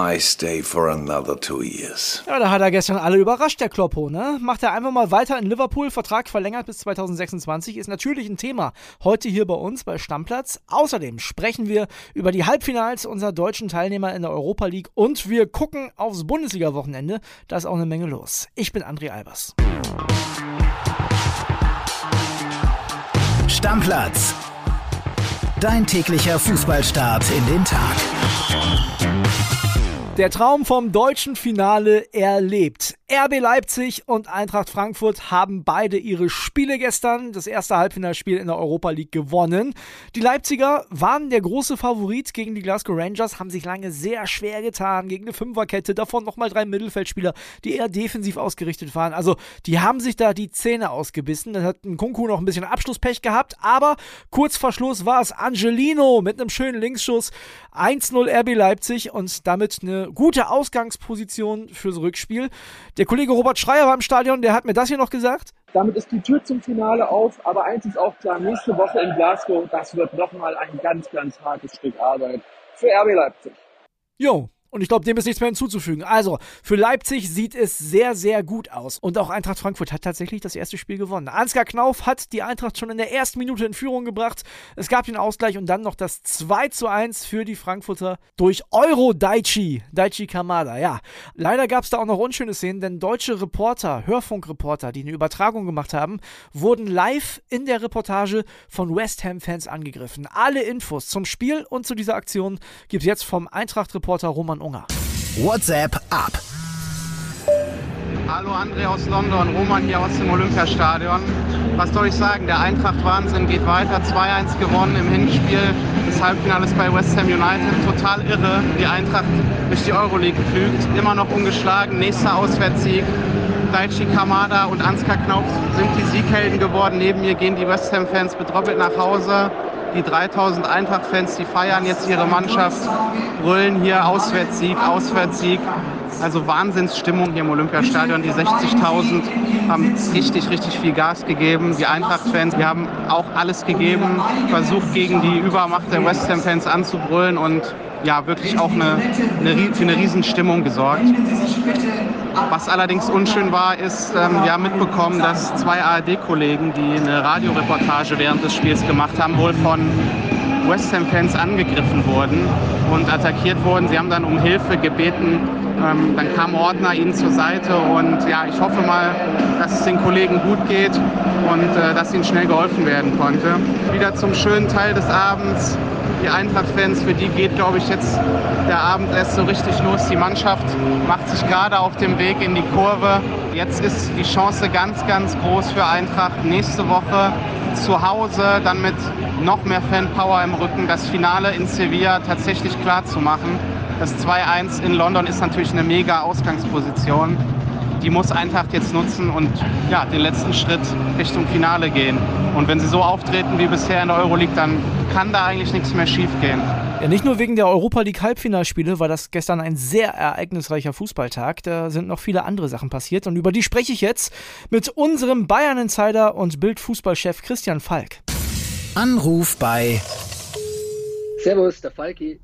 I stay for another two years. Ja, da hat er gestern alle überrascht, der Kloppo, ne? Macht er einfach mal weiter in Liverpool, Vertrag verlängert bis 2026, ist natürlich ein Thema heute hier bei uns bei Stammplatz. Außerdem sprechen wir über die Halbfinals unserer deutschen Teilnehmer in der Europa League und wir gucken aufs Bundesliga-Wochenende. Da ist auch eine Menge los. Ich bin André Albers. Stammplatz. Dein täglicher Fußballstart in den Tag. Der Traum vom deutschen Finale erlebt. RB Leipzig und Eintracht Frankfurt haben beide ihre Spiele gestern, das erste Halbfinalspiel in der Europa League gewonnen. Die Leipziger waren der große Favorit gegen die Glasgow Rangers, haben sich lange sehr schwer getan gegen eine Fünferkette, davon nochmal drei Mittelfeldspieler, die eher defensiv ausgerichtet waren. Also die haben sich da die Zähne ausgebissen. Dann hat ein Kunku noch ein bisschen Abschlusspech gehabt, aber kurz vor Schluss war es Angelino mit einem schönen Linksschuss. 1-0 RB Leipzig und damit eine gute Ausgangsposition fürs Rückspiel. Der Kollege Robert Schreier war im Stadion, der hat mir das hier noch gesagt. Damit ist die Tür zum Finale auf, aber eins ist auch klar, nächste Woche in Glasgow, das wird nochmal ein ganz, ganz hartes Stück Arbeit für RB Leipzig. Jo, und ich glaube, dem ist nichts mehr hinzuzufügen. Also, für Leipzig sieht es sehr, sehr gut aus. Und auch Eintracht Frankfurt hat tatsächlich das erste Spiel gewonnen. Ansgar Knauf hat die Eintracht schon in der ersten Minute in Führung gebracht. Es gab den Ausgleich und dann noch das 2 zu 1 für die Frankfurter durch Euro Daichi. Daichi Kamada, ja. Leider gab es da auch noch unschöne Szenen, denn deutsche Reporter, Hörfunkreporter, die eine Übertragung gemacht haben, wurden live in der Reportage von West Ham-Fans angegriffen. Alle Infos zum Spiel und zu dieser Aktion gibt es jetzt vom Eintracht-Reporter Roman Roman Unger. WhatsApp ab. Hallo André aus London, Roman hier aus dem Olympiastadion. Was soll ich sagen? Der Eintracht-Wahnsinn geht weiter. 2-1 gewonnen im Hinspiel des Halbfinales bei West Ham United. Total irre. Die Eintracht durch die Euroleague pflügt. Immer noch ungeschlagen. Nächster Auswärtssieg. Daichi Kamada und Ansgar Knauf sind die Sieghelden geworden. Neben mir gehen die West Ham-Fans betroppelt nach Hause. Die 3000 Eintracht-Fans, die feiern jetzt ihre Mannschaft, brüllen hier Auswärtssieg, Auswärtssieg. Also Wahnsinnsstimmung hier im Olympiastadion. Die 60.000 haben richtig, richtig viel Gas gegeben. Die Eintracht-Fans, die haben auch alles gegeben, versucht gegen die Übermacht der West Ham-Fans anzubrüllen und ja, wirklich auch eine, eine, für eine Riesenstimmung gesorgt. Was allerdings unschön war, ist, ähm, wir haben mitbekommen, dass zwei ARD-Kollegen, die eine Radioreportage während des Spiels gemacht haben, wohl von West Ham-Fans angegriffen wurden und attackiert wurden. Sie haben dann um Hilfe gebeten. Ähm, dann kam Ordner ihnen zur Seite und ja, ich hoffe mal, dass es den Kollegen gut geht und äh, dass ihnen schnell geholfen werden konnte. Wieder zum schönen Teil des Abends die Eintracht-Fans, für die geht, glaube ich, jetzt der Abend erst so richtig los. Die Mannschaft macht sich gerade auf dem Weg in die Kurve. Jetzt ist die Chance ganz, ganz groß für Eintracht nächste Woche zu Hause, dann mit noch mehr Fanpower im Rücken, das Finale in Sevilla tatsächlich klar zu machen. Das 2-1 in London ist natürlich eine mega Ausgangsposition die muss Eintracht jetzt nutzen und ja, den letzten Schritt Richtung Finale gehen. Und wenn sie so auftreten wie bisher in der Euroleague, dann kann da eigentlich nichts mehr schiefgehen. Ja, nicht nur wegen der Europa League Halbfinalspiele war das gestern ein sehr ereignisreicher Fußballtag. Da sind noch viele andere Sachen passiert und über die spreche ich jetzt mit unserem Bayern Insider und Bildfußballchef Christian Falk. Anruf bei Servus, der Falki.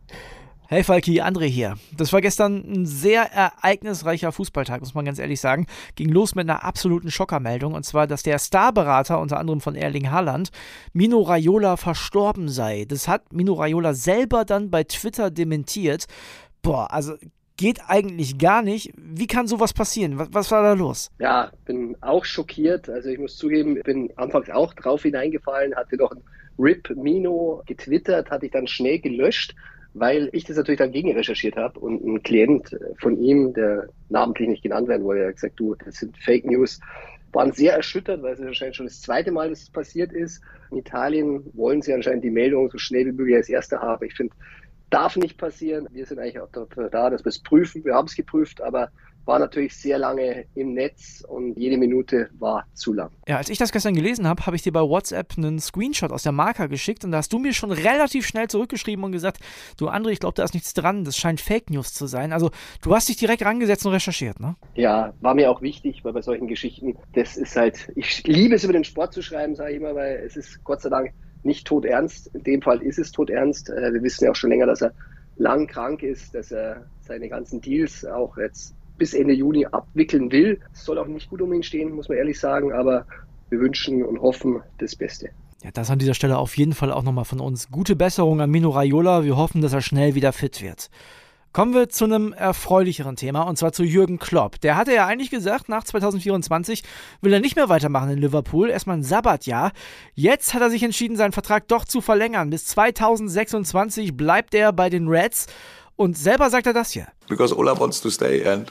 Hey Falki, André hier. Das war gestern ein sehr ereignisreicher Fußballtag, muss man ganz ehrlich sagen. Ging los mit einer absoluten Schockermeldung und zwar, dass der Starberater unter anderem von Erling Haaland, Mino Raiola, verstorben sei. Das hat Mino Raiola selber dann bei Twitter dementiert. Boah, also geht eigentlich gar nicht. Wie kann sowas passieren? Was, was war da los? Ja, bin auch schockiert. Also ich muss zugeben, bin anfangs auch drauf hineingefallen, hatte doch ein RIP Mino getwittert, hatte ich dann schnell gelöscht weil ich das natürlich dann gegen recherchiert habe und ein Klient von ihm, der namentlich nicht genannt werden wollte, hat gesagt, du, das sind Fake News, waren sehr erschüttert, weil es anscheinend schon das zweite Mal, dass es passiert ist. In Italien wollen sie anscheinend die Meldung so schnell wie möglich als erste haben. Ich finde, darf nicht passieren. Wir sind eigentlich auch dafür da, dass wir es prüfen. Wir haben es geprüft, aber war natürlich sehr lange im Netz und jede Minute war zu lang. Ja, als ich das gestern gelesen habe, habe ich dir bei WhatsApp einen Screenshot aus der Marker geschickt und da hast du mir schon relativ schnell zurückgeschrieben und gesagt, du André, ich glaube, da ist nichts dran, das scheint Fake News zu sein. Also du hast dich direkt rangesetzt und recherchiert, ne? Ja, war mir auch wichtig, weil bei solchen Geschichten, das ist halt, ich liebe es über den Sport zu schreiben, sage ich immer, weil es ist Gott sei Dank nicht todernst. In dem Fall ist es todernst. Äh, wir wissen ja auch schon länger, dass er lang krank ist, dass er seine ganzen Deals auch jetzt bis Ende Juni abwickeln will. Es soll auch nicht gut um ihn stehen, muss man ehrlich sagen, aber wir wünschen und hoffen das Beste. Ja, das an dieser Stelle auf jeden Fall auch nochmal von uns. Gute Besserung an Mino Raiola. Wir hoffen, dass er schnell wieder fit wird. Kommen wir zu einem erfreulicheren Thema und zwar zu Jürgen Klopp. Der hatte ja eigentlich gesagt, nach 2024 will er nicht mehr weitermachen in Liverpool, erstmal ein Sabbatjahr. Jetzt hat er sich entschieden, seinen Vertrag doch zu verlängern. Bis 2026 bleibt er bei den Reds und selber sagt er das hier. Because Ola wants to stay and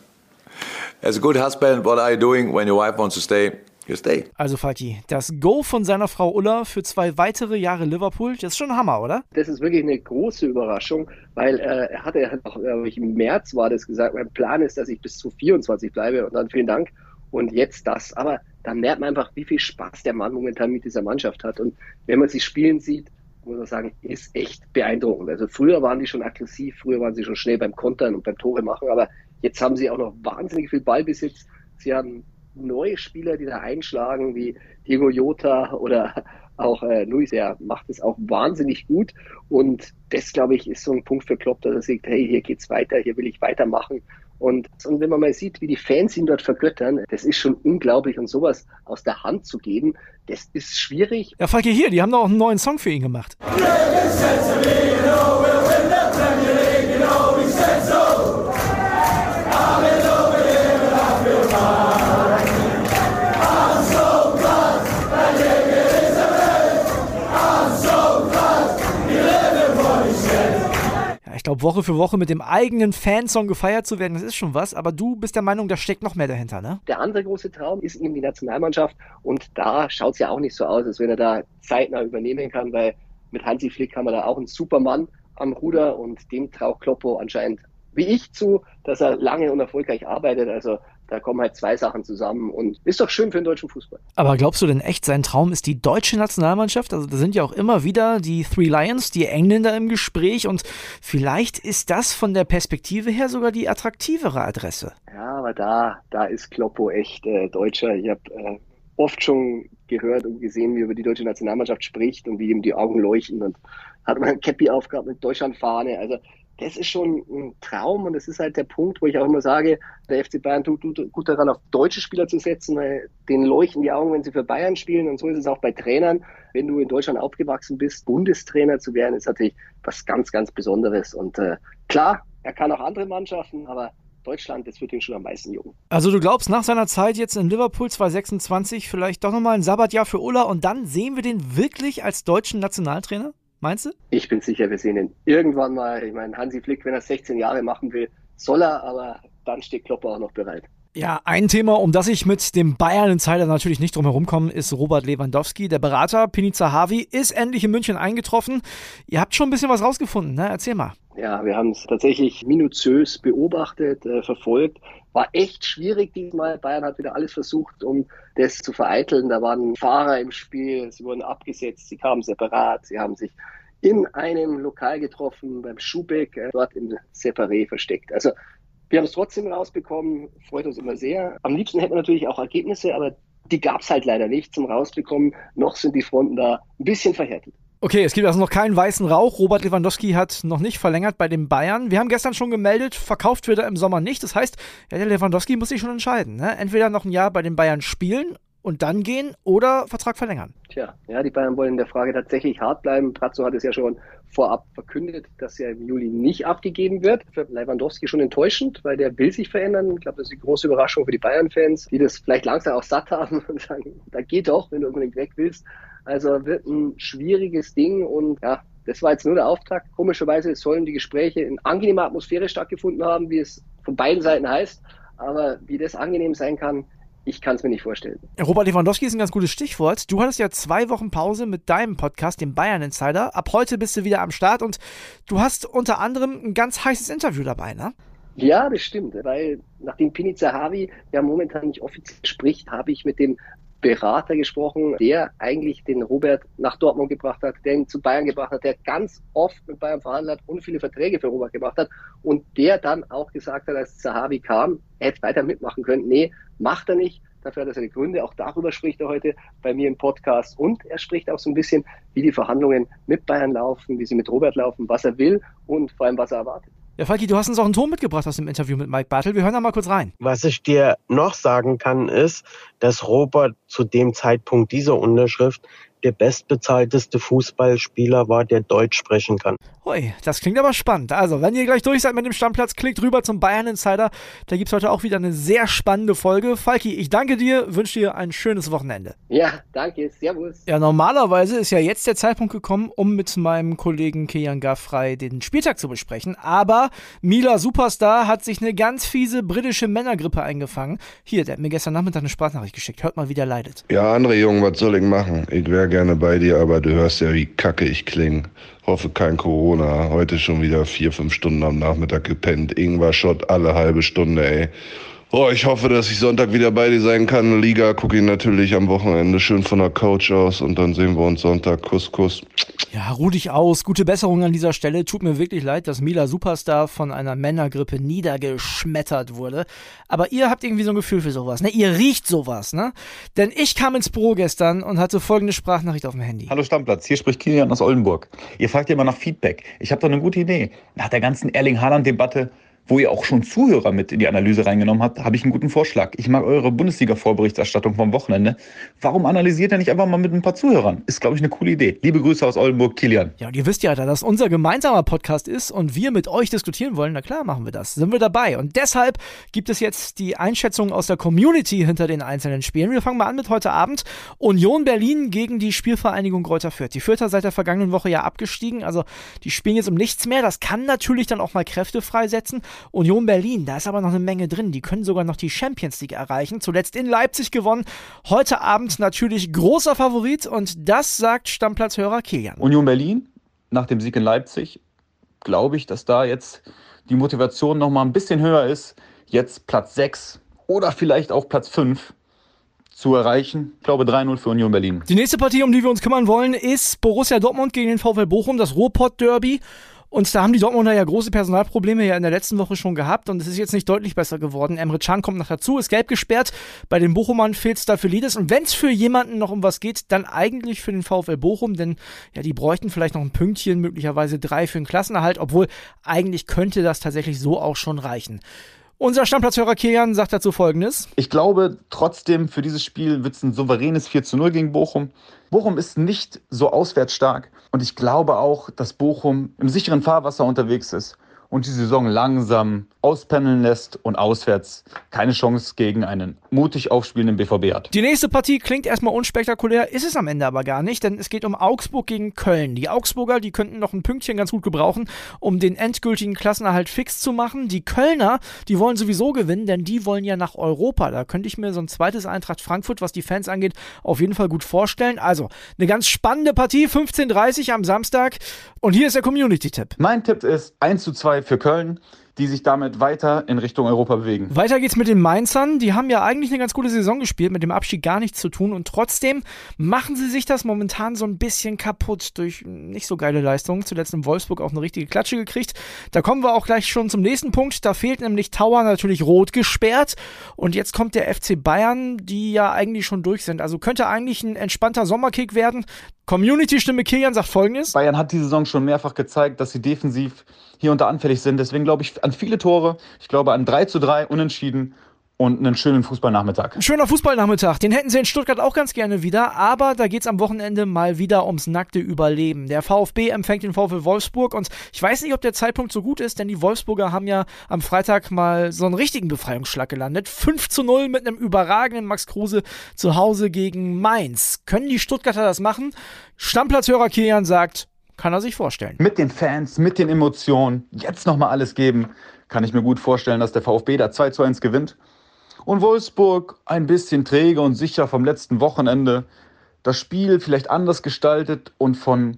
as a good husband, what are you doing when your wife wants to stay? You stay. Also Falki, das Go von seiner Frau Ulla für zwei weitere Jahre Liverpool, das ist schon ein Hammer, oder? Das ist wirklich eine große Überraschung, weil äh, er hatte ja noch, äh, im März war das gesagt, mein Plan ist, dass ich bis zu 24 bleibe und dann vielen Dank und jetzt das. Aber da merkt man einfach, wie viel Spaß der Mann momentan mit dieser Mannschaft hat und wenn man sie spielen sieht, muss man sagen, ist echt beeindruckend. Also früher waren die schon aggressiv, früher waren sie schon schnell beim Kontern und beim Tore machen, aber jetzt haben sie auch noch wahnsinnig viel Ballbesitz. Sie haben neue Spieler, die da einschlagen, wie Diego Jota oder auch äh, Luis, der macht es auch wahnsinnig gut. Und das, glaube ich, ist so ein Punkt für Klopp, dass er sagt, hey, hier geht's weiter, hier will ich weitermachen. Und, und wenn man mal sieht, wie die Fans ihn dort vergöttern, das ist schon unglaublich. Und sowas aus der Hand zu geben, das ist schwierig. Ja, Falke, hier, die haben doch auch einen neuen Song für ihn gemacht. Glaube, Woche für Woche mit dem eigenen Fansong gefeiert zu werden, das ist schon was. Aber du bist der Meinung, da steckt noch mehr dahinter, ne? Der andere große Traum ist eben die Nationalmannschaft. Und da schaut es ja auch nicht so aus, als wenn er da zeitnah übernehmen kann, weil mit Hansi Flick haben wir da auch einen Supermann am Ruder und dem traut Kloppo anscheinend wie ich zu, dass er lange und erfolgreich arbeitet. Also da kommen halt zwei Sachen zusammen und ist doch schön für den deutschen Fußball. Aber glaubst du denn echt, sein Traum ist die deutsche Nationalmannschaft? Also da sind ja auch immer wieder die Three Lions, die Engländer im Gespräch und vielleicht ist das von der Perspektive her sogar die attraktivere Adresse. Ja, aber da, da ist Kloppo echt äh, Deutscher. Ich habe äh, oft schon gehört und gesehen, wie er über die deutsche Nationalmannschaft spricht und wie ihm die Augen leuchten und hat mal ein Cappy aufgehabt mit Deutschlandfahne. Also das ist schon ein Traum und das ist halt der Punkt, wo ich auch immer sage, der FC Bayern tut, tut gut daran, auf deutsche Spieler zu setzen, weil denen leuchten die Augen, wenn sie für Bayern spielen und so ist es auch bei Trainern. Wenn du in Deutschland aufgewachsen bist, Bundestrainer zu werden, ist natürlich was ganz, ganz Besonderes und äh, klar, er kann auch andere Mannschaften, aber Deutschland, das wird ihn schon am meisten jucken. Also du glaubst, nach seiner Zeit jetzt in Liverpool 2026 vielleicht doch nochmal ein Sabbatjahr für Ulla und dann sehen wir den wirklich als deutschen Nationaltrainer? Meinst du? Ich bin sicher, wir sehen ihn irgendwann mal. Ich meine, Hansi Flick, wenn er 16 Jahre machen will, soll er, aber dann steht Klopper auch noch bereit. Ja, ein Thema, um das ich mit dem Bayern-Insider natürlich nicht drum herum komme, ist Robert Lewandowski. Der Berater Pini Zahavi ist endlich in München eingetroffen. Ihr habt schon ein bisschen was rausgefunden, ne? Erzähl mal. Ja, wir haben es tatsächlich minutiös beobachtet, äh, verfolgt. War echt schwierig diesmal. Bayern hat wieder alles versucht, um das zu vereiteln. Da waren Fahrer im Spiel, sie wurden abgesetzt, sie kamen separat, sie haben sich in einem Lokal getroffen, beim Schubeck, äh, dort im Separé versteckt. Also wir haben es trotzdem rausbekommen, freut uns immer sehr. Am liebsten hätten wir natürlich auch Ergebnisse, aber die gab es halt leider nicht zum Rausbekommen. Noch sind die Fronten da ein bisschen verhärtet. Okay, es gibt also noch keinen weißen Rauch. Robert Lewandowski hat noch nicht verlängert bei den Bayern. Wir haben gestern schon gemeldet, verkauft wird er im Sommer nicht. Das heißt, ja, der Lewandowski muss sich schon entscheiden. Ne? Entweder noch ein Jahr bei den Bayern spielen und dann gehen oder Vertrag verlängern. Tja, ja, die Bayern wollen in der Frage tatsächlich hart bleiben. Brazzo hat es ja schon vorab verkündet, dass er im Juli nicht abgegeben wird. Für Lewandowski schon enttäuschend, weil der will sich verändern. Ich glaube, das ist die große Überraschung für die Bayern-Fans, die das vielleicht langsam auch satt haben und sagen, da geht doch, wenn du unbedingt weg willst. Also wird ein schwieriges Ding und ja, das war jetzt nur der Auftakt. Komischerweise sollen die Gespräche in angenehmer Atmosphäre stattgefunden haben, wie es von beiden Seiten heißt. Aber wie das angenehm sein kann, ich kann es mir nicht vorstellen. Robert Lewandowski ist ein ganz gutes Stichwort. Du hattest ja zwei Wochen Pause mit deinem Podcast, dem Bayern Insider. Ab heute bist du wieder am Start und du hast unter anderem ein ganz heißes Interview dabei, ne? Ja, das stimmt, weil nachdem Pini Zahavi ja momentan nicht offiziell spricht, habe ich mit dem Berater gesprochen, der eigentlich den Robert nach Dortmund gebracht hat, der ihn zu Bayern gebracht hat, der ganz oft mit Bayern verhandelt hat und viele Verträge für Robert gemacht hat und der dann auch gesagt hat, als Zahavi kam, er hätte weiter mitmachen können. Nee, macht er nicht. Dafür hat er seine Gründe. Auch darüber spricht er heute bei mir im Podcast. Und er spricht auch so ein bisschen, wie die Verhandlungen mit Bayern laufen, wie sie mit Robert laufen, was er will und vor allem, was er erwartet. Ja, Falki, du hast uns auch einen Ton mitgebracht aus dem Interview mit Mike Bartel. Wir hören da mal kurz rein. Was ich dir noch sagen kann, ist, dass Robert zu dem Zeitpunkt dieser Unterschrift der bestbezahlteste Fußballspieler war, der Deutsch sprechen kann. Hui, das klingt aber spannend. Also, wenn ihr gleich durch seid mit dem Stammplatz, klickt rüber zum Bayern Insider. Da gibt es heute auch wieder eine sehr spannende Folge. Falki, ich danke dir, wünsche dir ein schönes Wochenende. Ja, danke, servus. Ja, normalerweise ist ja jetzt der Zeitpunkt gekommen, um mit meinem Kollegen Kian Gaffrey den Spieltag zu besprechen. Aber Mila Superstar hat sich eine ganz fiese britische Männergrippe eingefangen. Hier, der hat mir gestern Nachmittag eine Sprachnachricht geschickt. Hört mal, wie der leidet. Ja, andere Jungen, was soll ich machen? Ich wäre gerne bei dir, aber du hörst ja, wie kacke ich klinge. Hoffe kein Corona. Heute schon wieder vier, fünf Stunden am Nachmittag gepennt. Ingwer-Shot alle halbe Stunde, ey. Oh, ich hoffe, dass ich Sonntag wieder bei dir sein kann. Liga gucke ich natürlich am Wochenende schön von der Couch aus und dann sehen wir uns Sonntag. Kuss, Kuss. Ja, ruh dich aus. Gute Besserung an dieser Stelle. Tut mir wirklich leid, dass Mila Superstar von einer Männergrippe niedergeschmettert wurde. Aber ihr habt irgendwie so ein Gefühl für sowas, ne? Ihr riecht sowas, ne? Denn ich kam ins Büro gestern und hatte folgende Sprachnachricht auf dem Handy. Hallo Stammplatz, hier spricht Kilian aus Oldenburg. Ihr fragt ja immer nach Feedback. Ich habe doch eine gute Idee. Nach der ganzen Erling-Haaland-Debatte wo ihr auch schon Zuhörer mit in die Analyse reingenommen habt, habe ich einen guten Vorschlag. Ich mag eure Bundesliga-Vorberichterstattung vom Wochenende. Warum analysiert ihr nicht einfach mal mit ein paar Zuhörern? Ist, glaube ich, eine coole Idee. Liebe Grüße aus Oldenburg, Kilian. Ja, und ihr wisst ja, da das unser gemeinsamer Podcast ist und wir mit euch diskutieren wollen, na klar machen wir das. Sind wir dabei. Und deshalb gibt es jetzt die Einschätzung aus der Community hinter den einzelnen Spielen. Wir fangen mal an mit heute Abend. Union Berlin gegen die Spielvereinigung Greuther Fürth. Die Fürther seit der vergangenen Woche ja abgestiegen, also die spielen jetzt um nichts mehr. Das kann natürlich dann auch mal Kräfte freisetzen. Union Berlin, da ist aber noch eine Menge drin. Die können sogar noch die Champions League erreichen. Zuletzt in Leipzig gewonnen. Heute Abend natürlich großer Favorit und das sagt Stammplatzhörer Kilian. Union Berlin, nach dem Sieg in Leipzig, glaube ich, dass da jetzt die Motivation noch mal ein bisschen höher ist. Jetzt Platz 6 oder vielleicht auch Platz 5 zu erreichen. Ich glaube 3-0 für Union Berlin. Die nächste Partie, um die wir uns kümmern wollen, ist Borussia Dortmund gegen den VfL Bochum, das Ruhrpott-Derby. Und da haben die Dortmunder ja große Personalprobleme ja in der letzten Woche schon gehabt und es ist jetzt nicht deutlich besser geworden. Emre Can kommt noch dazu, ist gelb gesperrt. Bei den Bochumern fehlt es dafür Liedes. Und wenn es für jemanden noch um was geht, dann eigentlich für den VfL Bochum, denn ja, die bräuchten vielleicht noch ein Pünktchen, möglicherweise drei für den Klassenerhalt, obwohl eigentlich könnte das tatsächlich so auch schon reichen. Unser Stammplatzhörer Kilian sagt dazu folgendes. Ich glaube trotzdem, für dieses Spiel wird es ein souveränes 4 zu 0 gegen Bochum. Bochum ist nicht so auswärts stark und ich glaube auch, dass Bochum im sicheren Fahrwasser unterwegs ist und die Saison langsam auspendeln lässt und auswärts keine Chance gegen einen mutig aufspielenden BVB hat. Die nächste Partie klingt erstmal unspektakulär, ist es am Ende aber gar nicht, denn es geht um Augsburg gegen Köln. Die Augsburger, die könnten noch ein Pünktchen ganz gut gebrauchen, um den endgültigen Klassenerhalt fix zu machen. Die Kölner, die wollen sowieso gewinnen, denn die wollen ja nach Europa. Da könnte ich mir so ein zweites Eintracht Frankfurt, was die Fans angeht, auf jeden Fall gut vorstellen. Also, eine ganz spannende Partie, 15.30 Uhr am Samstag. Und hier ist der Community-Tipp. Mein Tipp ist 1 zu 2 für Köln die sich damit weiter in Richtung Europa bewegen. Weiter geht's mit den Mainzern. Die haben ja eigentlich eine ganz gute Saison gespielt, mit dem Abstieg gar nichts zu tun und trotzdem machen sie sich das momentan so ein bisschen kaputt durch nicht so geile Leistungen. Zuletzt in Wolfsburg auch eine richtige Klatsche gekriegt. Da kommen wir auch gleich schon zum nächsten Punkt. Da fehlt nämlich Tower natürlich rot gesperrt und jetzt kommt der FC Bayern, die ja eigentlich schon durch sind. Also könnte eigentlich ein entspannter Sommerkick werden. Community-Stimme Kilian sagt folgendes. Bayern hat die Saison schon mehrfach gezeigt, dass sie defensiv hier da anfällig sind. Deswegen glaube ich an viele Tore. Ich glaube an 3 zu 3 Unentschieden und einen schönen Fußballnachmittag. Schöner Fußballnachmittag, den hätten sie in Stuttgart auch ganz gerne wieder, aber da geht es am Wochenende mal wieder ums nackte Überleben. Der VfB empfängt den VfL Wolfsburg und ich weiß nicht, ob der Zeitpunkt so gut ist, denn die Wolfsburger haben ja am Freitag mal so einen richtigen Befreiungsschlag gelandet. 5 zu 0 mit einem überragenden Max Kruse zu Hause gegen Mainz. Können die Stuttgarter das machen? Stammplatzhörer Kilian sagt, kann er sich vorstellen. Mit den Fans, mit den Emotionen, jetzt nochmal alles geben, kann ich mir gut vorstellen, dass der VfB da 2 zu 1 gewinnt. Und Wolfsburg ein bisschen träge und sicher vom letzten Wochenende. Das Spiel vielleicht anders gestaltet und von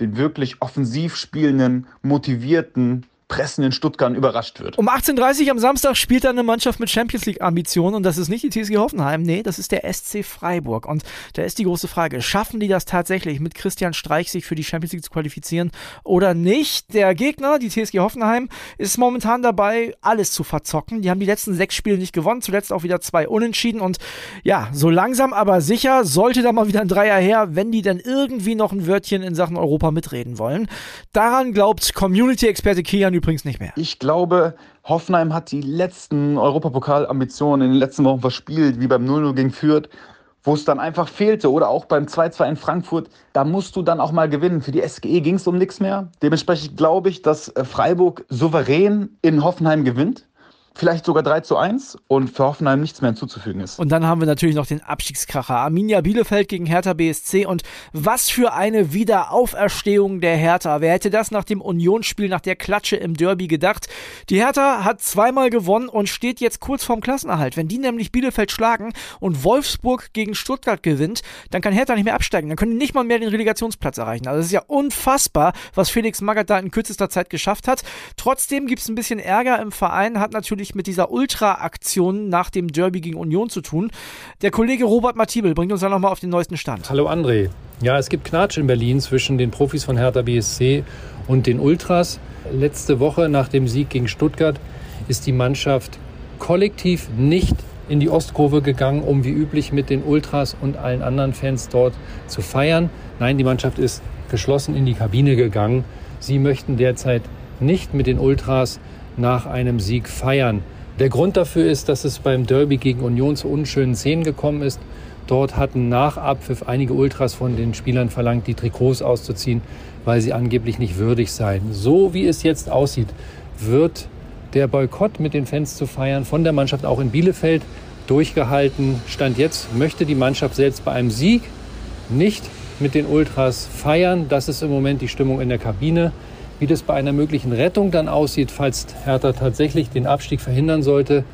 den wirklich offensiv spielenden, motivierten pressenden Stuttgart überrascht wird. Um 18.30 Uhr am Samstag spielt dann eine Mannschaft mit Champions League-Ambitionen und das ist nicht die TSG Hoffenheim, nee, das ist der SC Freiburg. Und da ist die große Frage, schaffen die das tatsächlich mit Christian Streich sich für die Champions League zu qualifizieren oder nicht? Der Gegner, die TSG Hoffenheim, ist momentan dabei, alles zu verzocken. Die haben die letzten sechs Spiele nicht gewonnen, zuletzt auch wieder zwei Unentschieden und ja, so langsam aber sicher sollte da mal wieder ein Dreier her, wenn die dann irgendwie noch ein Wörtchen in Sachen Europa mitreden wollen. Daran glaubt Community-Experte Kian übrigens nicht mehr. Ich glaube, Hoffenheim hat die letzten Europapokal-Ambitionen in den letzten Wochen verspielt, wie beim 0-0 gegen Fürth, wo es dann einfach fehlte. Oder auch beim 2-2 in Frankfurt. Da musst du dann auch mal gewinnen. Für die SGE ging es um nichts mehr. Dementsprechend glaube ich, dass äh, Freiburg souverän in Hoffenheim gewinnt vielleicht sogar 3 zu 1 und für Hoffenheim nichts mehr hinzuzufügen ist. Und dann haben wir natürlich noch den Abstiegskracher. Arminia Bielefeld gegen Hertha BSC und was für eine Wiederauferstehung der Hertha. Wer hätte das nach dem Unionsspiel, nach der Klatsche im Derby gedacht? Die Hertha hat zweimal gewonnen und steht jetzt kurz vorm Klassenerhalt. Wenn die nämlich Bielefeld schlagen und Wolfsburg gegen Stuttgart gewinnt, dann kann Hertha nicht mehr absteigen. Dann können die nicht mal mehr den Relegationsplatz erreichen. Also es ist ja unfassbar, was Felix Magath da in kürzester Zeit geschafft hat. Trotzdem gibt es ein bisschen Ärger im Verein, hat natürlich natürlich mit dieser Ultra-Aktion nach dem Derby gegen Union zu tun. Der Kollege Robert Matibel bringt uns da nochmal auf den neuesten Stand. Hallo André. Ja, es gibt Knatsch in Berlin zwischen den Profis von Hertha BSC und den Ultras. Letzte Woche nach dem Sieg gegen Stuttgart ist die Mannschaft kollektiv nicht in die Ostkurve gegangen, um wie üblich mit den Ultras und allen anderen Fans dort zu feiern. Nein, die Mannschaft ist geschlossen in die Kabine gegangen. Sie möchten derzeit nicht mit den Ultras nach einem Sieg feiern. Der Grund dafür ist, dass es beim Derby gegen Union zu unschönen Szenen gekommen ist. Dort hatten nach Abpfiff einige Ultras von den Spielern verlangt, die Trikots auszuziehen, weil sie angeblich nicht würdig seien. So wie es jetzt aussieht, wird der Boykott mit den Fans zu feiern von der Mannschaft auch in Bielefeld durchgehalten. Stand jetzt möchte die Mannschaft selbst bei einem Sieg nicht mit den Ultras feiern. Das ist im Moment die Stimmung in der Kabine. Wie das bei einer möglichen Rettung dann aussieht, falls Hertha tatsächlich den Abstieg verhindern sollte,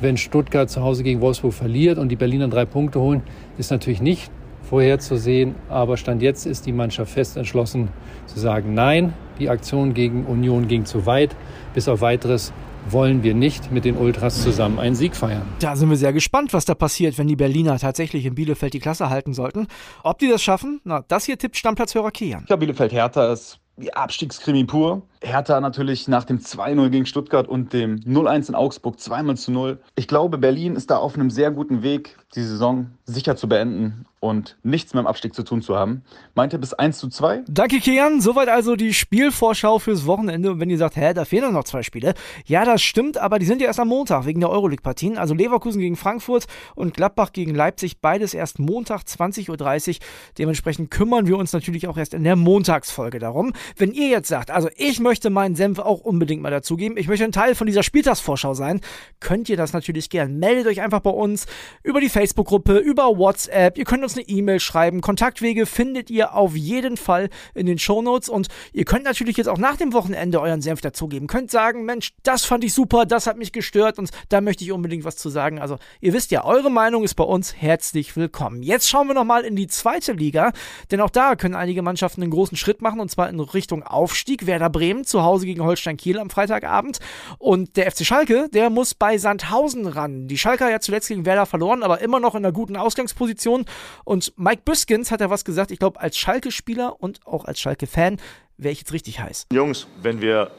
wenn Stuttgart zu Hause gegen Wolfsburg verliert und die Berliner drei Punkte holen, ist natürlich nicht vorherzusehen. Aber Stand jetzt ist die Mannschaft fest entschlossen zu sagen, nein, die Aktion gegen Union ging zu weit. Bis auf weiteres wollen wir nicht mit den Ultras zusammen einen Sieg feiern. Da sind wir sehr gespannt, was da passiert, wenn die Berliner tatsächlich in Bielefeld die Klasse halten sollten. Ob die das schaffen? Na, das hier tippt Stammplatzhörer Kian. Ja, Bielefeld-Hertha ist Abstiegskrimi pur. Hertha natürlich nach dem 2-0 gegen Stuttgart und dem 0-1 in Augsburg zweimal zu 0. Ich glaube, Berlin ist da auf einem sehr guten Weg, die Saison sicher zu beenden und nichts mehr im Abstieg zu tun zu haben. Meinte bis 1 zu 2. Danke, Kian. Soweit also die Spielvorschau fürs Wochenende. Und wenn ihr sagt, hä, da fehlen noch zwei Spiele. Ja, das stimmt, aber die sind ja erst am Montag wegen der Euroleague-Partien. Also Leverkusen gegen Frankfurt und Gladbach gegen Leipzig. Beides erst Montag 20.30 Uhr. Dementsprechend kümmern wir uns natürlich auch erst in der Montagsfolge darum. Wenn ihr jetzt sagt, also ich möchte meinen Senf auch unbedingt mal dazugeben, ich möchte ein Teil von dieser Spieltagsvorschau sein, könnt ihr das natürlich gern. Meldet euch einfach bei uns über die Facebook-Gruppe, über WhatsApp. Ihr könnt uns eine E-Mail schreiben. Kontaktwege findet ihr auf jeden Fall in den Shownotes und ihr könnt natürlich jetzt auch nach dem Wochenende euren Senf dazugeben. Könnt sagen, Mensch, das fand ich super, das hat mich gestört und da möchte ich unbedingt was zu sagen. Also ihr wisst ja, eure Meinung ist bei uns herzlich willkommen. Jetzt schauen wir nochmal in die zweite Liga, denn auch da können einige Mannschaften einen großen Schritt machen und zwar in Richtung Aufstieg. Werder Bremen zu Hause gegen Holstein Kiel am Freitagabend und der FC Schalke, der muss bei Sandhausen ran. Die Schalke hat ja zuletzt gegen Werder verloren, aber immer noch in einer guten Ausgangsposition und Mike Büskens hat ja was gesagt, ich glaube, als Schalke-Spieler und auch als Schalke-Fan wäre ich jetzt richtig heiß. Jungs, wenn wir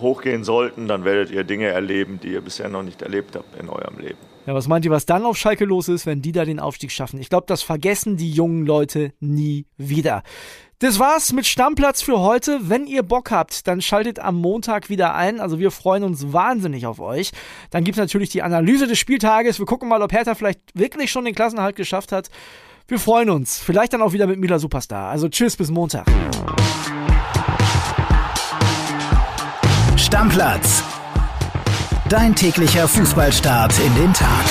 hochgehen sollten, dann werdet ihr Dinge erleben, die ihr bisher noch nicht erlebt habt in eurem Leben. Ja, was meint ihr, was dann auf Schalke los ist, wenn die da den Aufstieg schaffen? Ich glaube, das vergessen die jungen Leute nie wieder. Das war's mit Stammplatz für heute. Wenn ihr Bock habt, dann schaltet am Montag wieder ein. Also wir freuen uns wahnsinnig auf euch. Dann gibt's natürlich die Analyse des Spieltages. Wir gucken mal, ob Hertha vielleicht wirklich schon den Klassenhalt geschafft hat. Wir freuen uns. Vielleicht dann auch wieder mit Mila Superstar. Also tschüss bis Montag. Stammplatz. Dein täglicher Fußballstart in den Tag.